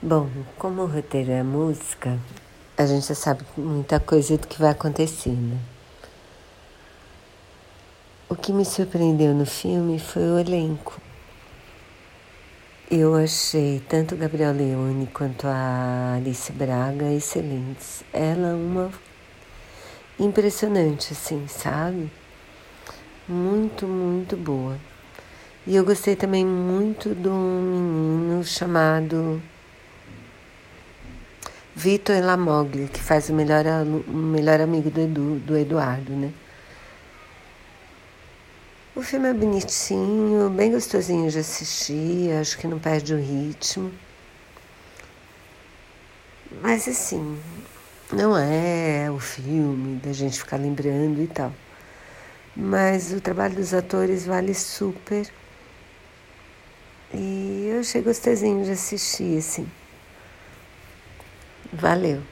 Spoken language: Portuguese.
Bom, como o roteiro é música, a gente já sabe muita coisa do que vai acontecer, né? O que me surpreendeu no filme foi o elenco. Eu achei tanto Gabriel Leone quanto a Alice Braga excelentes. Ela uma impressionante, assim, sabe? Muito, muito boa. E eu gostei também muito do menino chamado Vitor Lamogli, que faz o melhor, o melhor amigo do, Edu, do Eduardo, né? O filme é bonitinho, bem gostosinho de assistir, acho que não perde o ritmo. Mas assim, não é o filme da gente ficar lembrando e tal. Mas o trabalho dos atores vale super. E eu achei gostosinho de assistir, assim. Valeu.